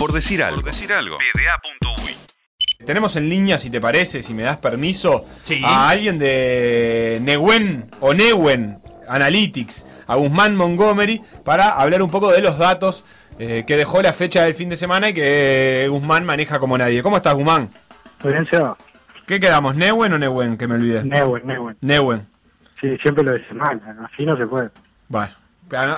Por decir algo. Por decir algo. Tenemos en línea, si te parece, si me das permiso, Sí. a alguien de Newen o Newen Analytics, a Guzmán Montgomery, para hablar un poco de los datos eh, que dejó la fecha del fin de semana y que Guzmán maneja como nadie. ¿Cómo estás, Guzmán? Florencia, ¿Qué quedamos? ¿Newen o Newen? Que me olvidé. Neuen, Neuen. Newen. Sí, siempre lo decís mal, así no se puede. Bueno.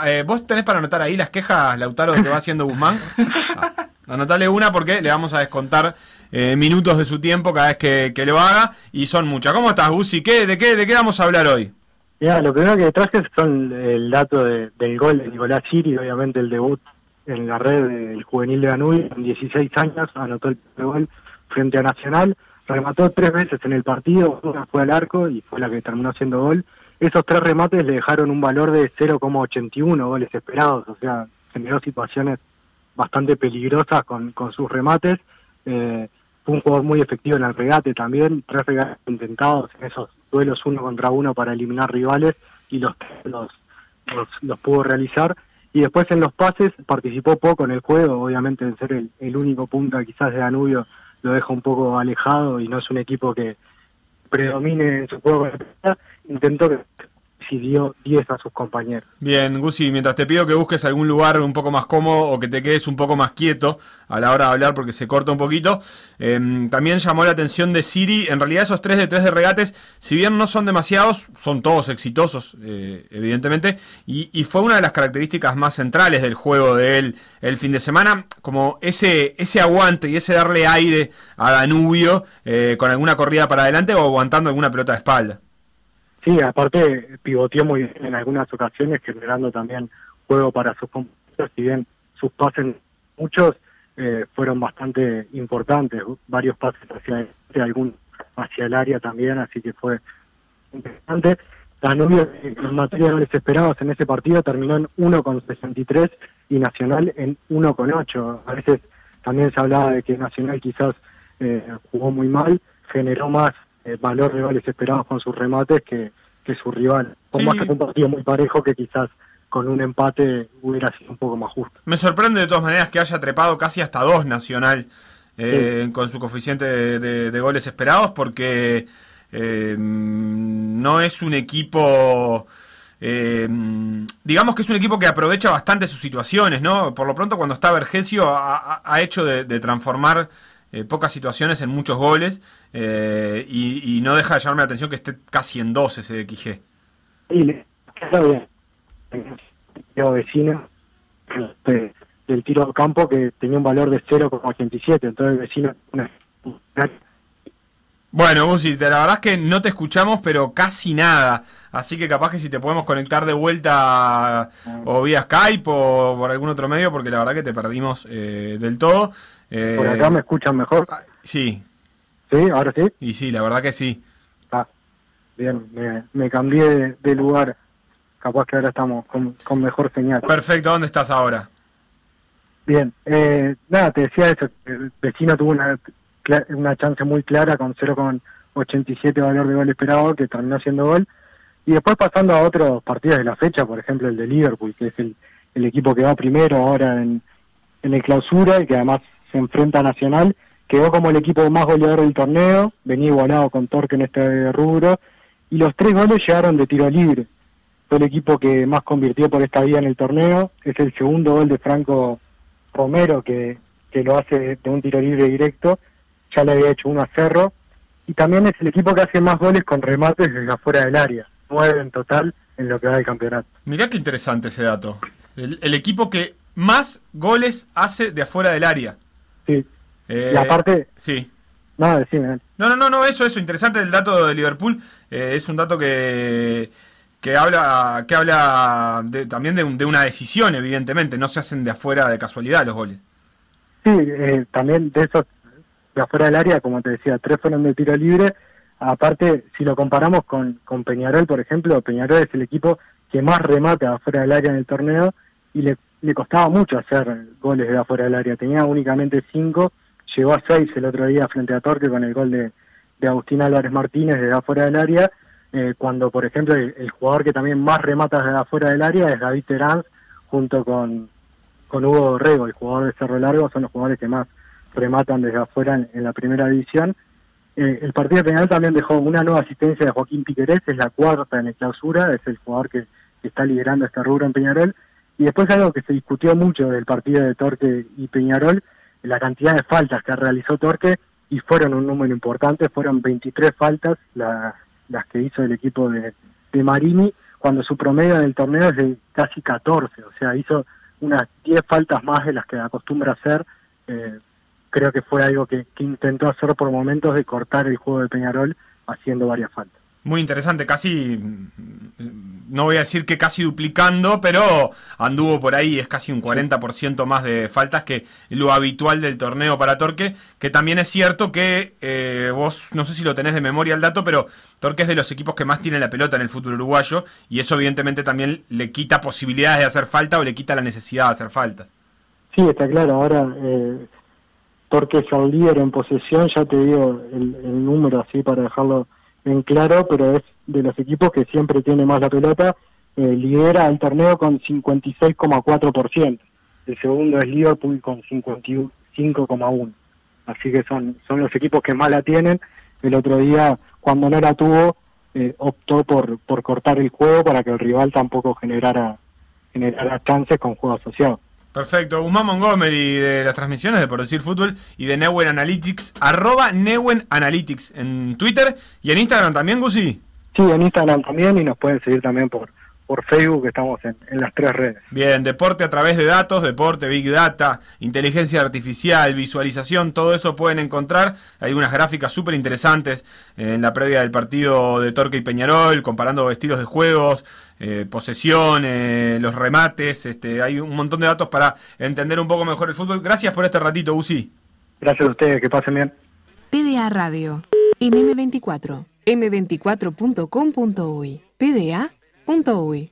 Eh, ¿Vos tenés para anotar ahí las quejas, Lautaro, que va haciendo Guzmán? Ah, anotale una porque le vamos a descontar eh, minutos de su tiempo cada vez que, que lo haga y son muchas. ¿Cómo estás, Gusi? ¿Qué, de, qué, ¿De qué vamos a hablar hoy? Mira, lo primero que traje son el dato de- del gol de Nicolás Siri, obviamente el debut en la red del juvenil de Danubio, con 16 años, anotó el gol frente a Nacional, remató tres veces en el partido, una fue al arco y fue la que terminó siendo gol. Esos tres remates le dejaron un valor de 0,81 goles esperados, o sea, generó situaciones bastante peligrosas con, con sus remates. Eh, fue un jugador muy efectivo en el regate también, tres regates intentados en esos duelos uno contra uno para eliminar rivales y los, los, los, los pudo realizar. Y después en los pases participó poco en el juego, obviamente en ser el, el único punta quizás de Danubio lo deja un poco alejado y no es un equipo que predomine en su juego. Intentó que si dio 10 a sus compañeros. Bien, Gusi, mientras te pido que busques algún lugar un poco más cómodo o que te quedes un poco más quieto a la hora de hablar porque se corta un poquito, eh, también llamó la atención de Siri. En realidad esos 3 de 3 de regates, si bien no son demasiados, son todos exitosos, eh, evidentemente, y, y fue una de las características más centrales del juego de él el fin de semana, como ese, ese aguante y ese darle aire a Danubio eh, con alguna corrida para adelante o aguantando alguna pelota de espalda. Sí, aparte pivoteó muy bien en algunas ocasiones, generando también juego para sus compañeros, si bien sus pases, muchos, eh, fueron bastante importantes, varios pases hacia adelante, algún hacia el área también, así que fue interesante. Danubio, eh, en materia de esperados en ese partido, terminó en 1,63 y Nacional en 1,8. A veces también se hablaba de que Nacional quizás eh, jugó muy mal, generó más eh, valor de goles esperados con sus remates que, que su rival. Sí. más que fue un partido muy parejo que quizás con un empate hubiera sido un poco más justo. Me sorprende de todas maneras que haya trepado casi hasta dos Nacional eh, con su coeficiente de, de- de goles esperados porque eh, no es un equipo... eh, digamos que es un equipo que aprovecha bastante sus situaciones, ¿no? Por lo pronto cuando está Vergesio ha, ha- ha hecho de, de transformar eh, pocas situaciones en muchos goles eh, y, y no deja de llamarme la atención que esté casi en dos ese XG. Y este, del tiro al campo que tenía un valor de 0,87, entonces el vecino Bueno, Gusi, te- la verdad es que no te escuchamos, pero casi nada. Así que capaz que si te podemos conectar de vuelta o vía Skype o por algún otro medio, porque la verdad que te perdimos eh, del todo. Eh, por acá me escuchan mejor. ah, Sí, Sí, ahora sí. y sí, la verdad que sí. Ah, bien, me, me cambié de, de lugar. Capaz que ahora estamos con, con mejor señal. Perfecto, ¿dónde estás ahora? Bien, eh, nada, te decía eso, el vecino tuvo una, una chance muy clara con 0,87 valor de gol esperado, que terminó siendo gol. Y después pasando a otros partidos de la fecha, por ejemplo el de Liverpool, que es el, el equipo que va primero ahora en, en el clausura y que además se enfrenta Nacional, quedó como el equipo más goleador del torneo, venía igualado con Torque en este rubro, y los tres goles llegaron de tiro libre. Fue el equipo que más convirtió por esta vía en el torneo, es el segundo gol de Franco Romero que, que lo hace de un tiro libre directo, ya le había hecho uno a Cerro, y también es el equipo que hace más goles con remates desde afuera del área, nueve en total en lo que va del campeonato. Mirá qué interesante ese dato. El equipo que más goles hace de afuera del área. Sí, Eh, y aparte, Sí. nada, decime, No, no, no, no, eso, eso, interesante el dato de Liverpool. eh, es un dato que, que habla, que habla de- también de, un- de una decisión, evidentemente. No se hacen de afuera de casualidad los goles. Sí, eh, también de esos de afuera del área, como te decía, tres fueron de tiro libre. Aparte, si lo comparamos con, con Peñarol, por ejemplo, Peñarol es el equipo que más remata afuera del área en el torneo y le, le costaba mucho hacer goles de afuera del área. Tenía únicamente cinco, llegó a seis el otro día frente a Torque con el gol de, de Agustín Álvarez Martínez desde afuera del área. eh, cuando, por ejemplo, el, jugador que también más remata desde afuera del área es David Terán, junto con, con Hugo Rego, el jugador de Cerro Largo, son los jugadores que más rematan desde afuera en, la primera división. Eh, el partido Peñarol también dejó una nueva asistencia de Joaquín Piquerés, es la cuarta en la clausura, es el jugador que, está liderando este rubro en Peñarol. Y después algo que se discutió mucho del partido de Torque y Peñarol, la cantidad de faltas que realizó Torque, y fueron un número importante, fueron 23 faltas las, que hizo el equipo de, de Marini, cuando su promedio del torneo es de casi 14, o sea, hizo unas 10 faltas más de las que acostumbra hacer. Eh, creo que fue algo que, intentó hacer por momentos de cortar el juego de Peñarol haciendo varias faltas. Muy interesante, casi, no voy a decir que casi duplicando, pero anduvo por ahí, es casi un 40% más de faltas que lo habitual del torneo para Torque, que también es cierto que eh, vos, no sé si lo tenés de memoria el dato, pero Torque es de los equipos que más tiene la pelota en el fútbol uruguayo, y eso evidentemente también le quita posibilidades de hacer falta o le quita la necesidad de hacer faltas. Sí, está claro, ahora... Eh porque es el líder en posesión, ya te digo el, número así para dejarlo en claro, pero es de los equipos que siempre tiene más la pelota, eh, lidera el torneo con 56,4%, el segundo es Liverpool con 55,1%, así que son, son los equipos que más la tienen, el otro día cuando no la tuvo eh, optó por, por cortar el juego para que el rival tampoco generara, generara chances con juego asociado. Perfecto. Guzmán Montgomery de las transmisiones de Por Decir Fútbol y de Newen Analytics, arroba Newen Analytics en Twitter y en Instagram también, Gusi. Sí, en Instagram también y nos pueden seguir también por, por Facebook, estamos en, las tres redes. Bien, deporte a través de datos, deporte, Big Data, inteligencia artificial, visualización, todo eso pueden encontrar. Hay unas gráficas súper interesantes en la previa del partido de Torque y Peñarol, comparando estilos de juegos, eh, posesión, los remates, este, hay un montón de datos para entender un poco mejor el fútbol. Gracias por este ratito, Uzi. Gracias a ustedes, que pasen bien. PDA Radio, en M24, m24.com.uy, Conta oi.